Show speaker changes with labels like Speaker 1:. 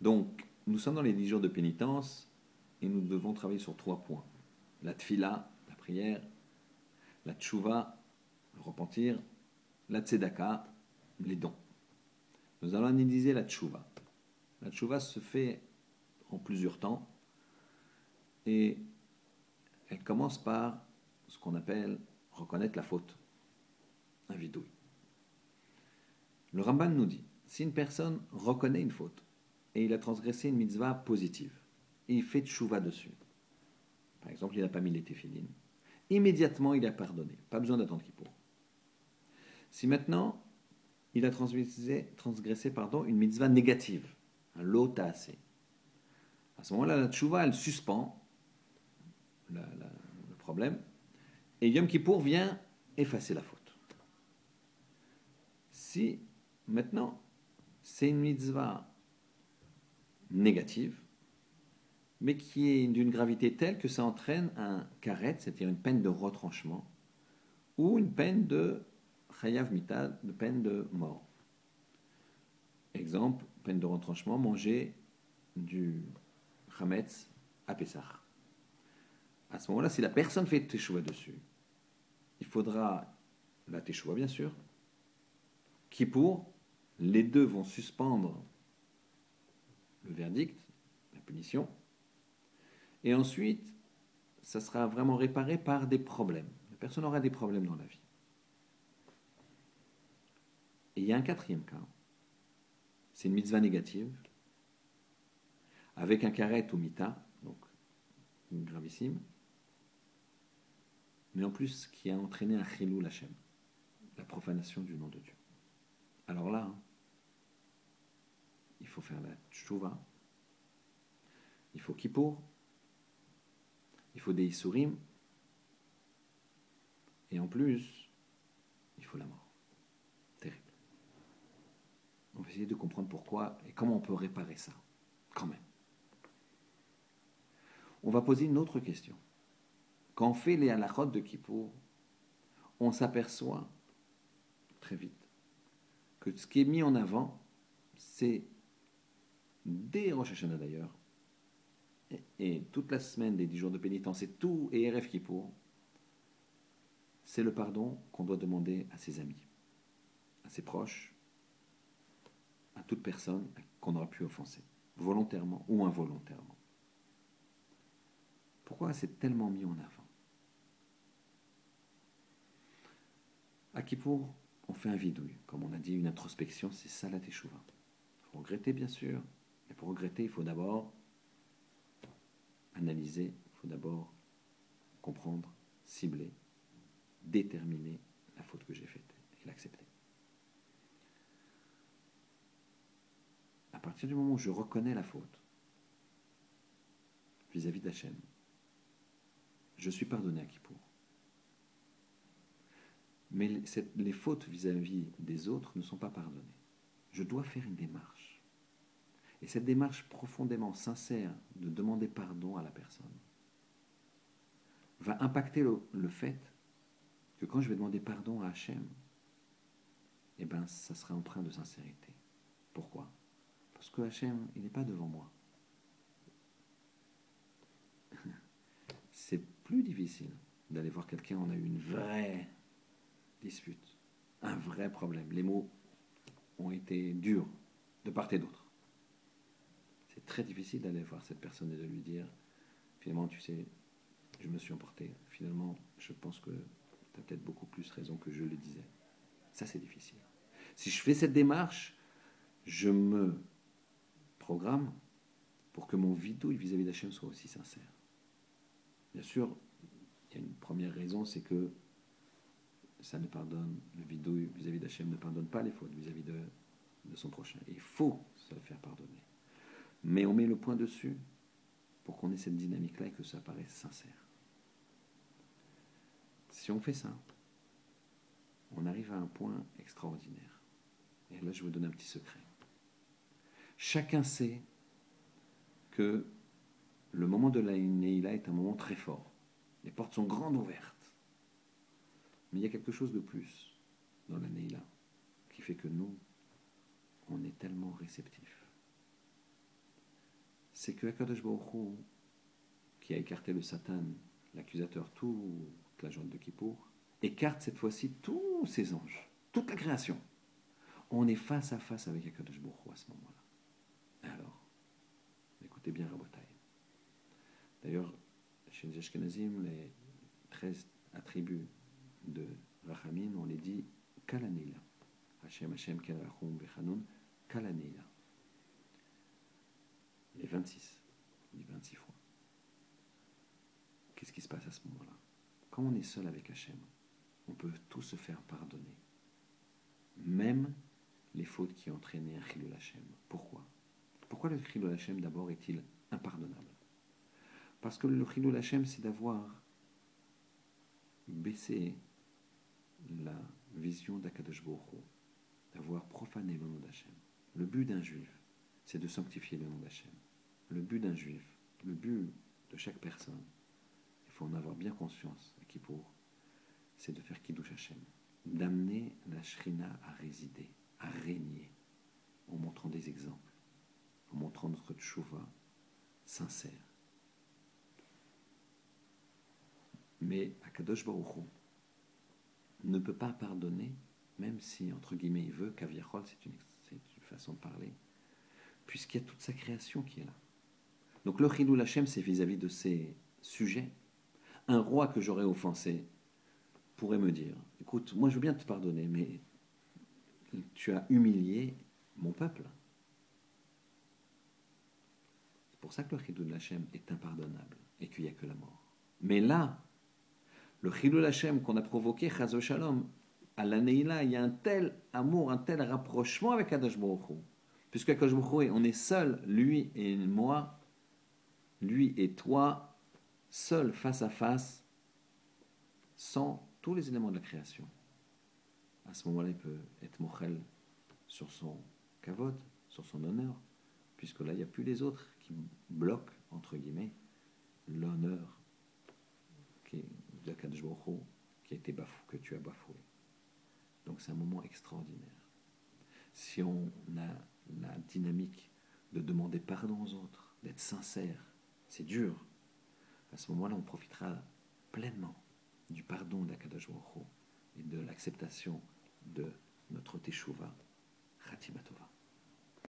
Speaker 1: Donc, nous sommes dans les dix jours de pénitence et nous devons travailler sur trois points. La tfila, la prière, la tchouva, le repentir, la tzedaka, les dons. Nous allons analyser la tchouva. La tchouva se fait en plusieurs temps et elle commence par ce qu'on appelle reconnaître la faute, un vidouille. Le Ramban nous dit, si une personne reconnaît une faute et il a transgressé une mitzvah positive, et il fait tchouva dessus, par exemple, il n'a pas mis les téphilines, immédiatement il a pardonné, pas besoin d'attendre qu'il pour. Si maintenant il a transgressé, une mitzvah négative, un lot assez, à ce moment-là, la tchouva, elle suspend le problème, et Yom Kippour vient effacer la faute. Si maintenant c'est une mitzvah négative, mais qui est d'une gravité telle que ça entraîne un karet, c'est-à-dire une peine de retranchement, ou une peine de chayav mitad, de peine de mort. Exemple, peine de retranchement, manger du chametz à Pessah. À ce moment-là, si la personne fait teshuva dessus, il faudra la teshuva bien sûr, qui pour les deux vont suspendre le verdict, la punition, et ensuite, ça sera vraiment réparé par des problèmes. La personne aura des problèmes dans la vie. Et il y a un quatrième cas. C'est une mitzvah négative, avec un karet ou mita, donc une gravissime, mais en plus qui a entraîné un chilou lachem, la profanation du nom de Dieu. Alors là, il faut faire la tchouva, il faut kippour, il faut des isurim, et en plus, il faut la mort. Terrible. On va essayer de comprendre pourquoi et comment on peut réparer ça, quand même. On va poser une autre question. Quand on fait les halachot de Kippour, on s'aperçoit très vite que ce qui est mis en avant, c'est dès Rosh Hashanah d'ailleurs, et, toute la semaine des dix jours de pénitence, et tout, et RF Kippour, c'est le pardon qu'on doit demander à ses amis, à ses proches, à toute personne qu'on aura pu offenser, volontairement ou involontairement. Pourquoi c'est tellement mis en avant? À Kippour, on fait un vidouille. Comme on a dit, une introspection, c'est ça la teshuva. Regretter, bien sûr. Mais pour regretter, il faut d'abord analyser, il faut d'abord comprendre, cibler, déterminer la faute que j'ai faite et l'accepter. À partir du moment où je reconnais la faute vis-à-vis d'Hachem, je suis pardonné à Kippour. Mais les fautes vis-à-vis des autres ne sont pas pardonnées. Je dois faire une démarche. Et cette démarche profondément sincère de demander pardon à la personne va impacter le, fait que quand je vais demander pardon à Hachem, eh ben, ça sera empreint de sincérité. Pourquoi? Parce que Hachem, il n'est pas devant moi. C'est plus difficile d'aller voir quelqu'un, on a eu une vraie dispute, un vrai problème. Les mots ont été durs de part et d'autre. Très difficile d'aller voir cette personne et de lui dire, finalement, tu sais, je me suis emporté. Finalement, je pense que tu as peut-être beaucoup plus raison que je le disais. Ça, c'est difficile. Si je fais cette démarche, je me programme pour que mon vidouille vis-à-vis d'Hachem soit aussi sincère. Bien sûr, il y a une première raison, c'est que ça ne pardonne, le vidouille vis-à-vis d'Hachem ne pardonne pas les fautes vis-à-vis de, de son prochain. il faut se faire pardonner. Mais on met le point dessus pour qu'on ait cette dynamique-là et que ça paraisse sincère. Si on fait ça, on arrive à un point extraordinaire. Et là, je vous donne un petit secret. Chacun sait que le moment de la Neila est un moment très fort. Les portes sont grandes ouvertes. Mais il y a quelque chose de plus dans la Neila qui fait que nous, on est tellement réceptif. C'est que Akadosh Baruch qui a écarté le Satan, l'accusateur, toute la journée de Kippour, écarte cette fois-ci tous ses anges, toute la création. On est face à face avec Akadosh Baruch à ce moment-là. Alors, écoutez bien Rabotai. D'ailleurs, chez les Ashkenazim, les 13 attributs de Rachamim, on les dit Kalanila. Hashem, Hashem, Kalachum, Bechanun, Kalanila. Les 26. On dit 26 fois. Qu'est-ce qui se passe à ce moment-là? Quand on est seul avec Hachem, on peut tout se faire pardonner. Même les fautes qui entraîné un Chilul Hachem. Pourquoi? Pourquoi le Chilul Hachem d'abord est-il impardonnable? Parce que le Chilul Hachem, c'est d'avoir baissé la vision d'Akadosh d'avoir profané le nom d'Hachem. Le but d'un juif, c'est de sanctifier le nom d'Hachem. Le but d'un juif, le but de chaque personne, il faut en avoir bien conscience, qui pour, c'est de faire Kiddush Hachem, d'amener la Shrina à résider, à régner, en montrant des exemples, en montrant notre tchouva sincère. Mais Akadosh Baruch ne peut pas pardonner, même si, entre guillemets, il veut, Kaviachol, c'est une, façon de parler, puisqu'il y a toute sa création qui est là. Donc le Chidou Lachem, c'est vis-à-vis de ses sujets. Un roi que j'aurais offensé pourrait me dire, écoute, moi je veux bien te pardonner, mais tu as humilié mon peuple. C'est pour ça que le Chidou Lachem est impardonnable et qu'il n'y a que la mort. Mais là, le Chilul Hashem qu'on a provoqué, Chazo Shalom, à l'Aneïla, il y a un tel amour, un tel rapprochement avec Kadosh Baruch Puisque on est seul, lui et moi, lui et toi, seul face à face, sans tous les éléments de la création. À ce moment-là, il peut être mochel sur son kavod, sur son honneur, puisque là, il n'y a plus les autres qui bloquent, entre guillemets, l'honneur de qui a que tu as bafoué. Donc c'est un moment extraordinaire. Si on a la dynamique de demander pardon aux autres, d'être sincère, c'est dur. À ce moment-là, on profitera pleinement du pardon d'Akadosh et de l'acceptation de notre Teshuvah, Khatimatova.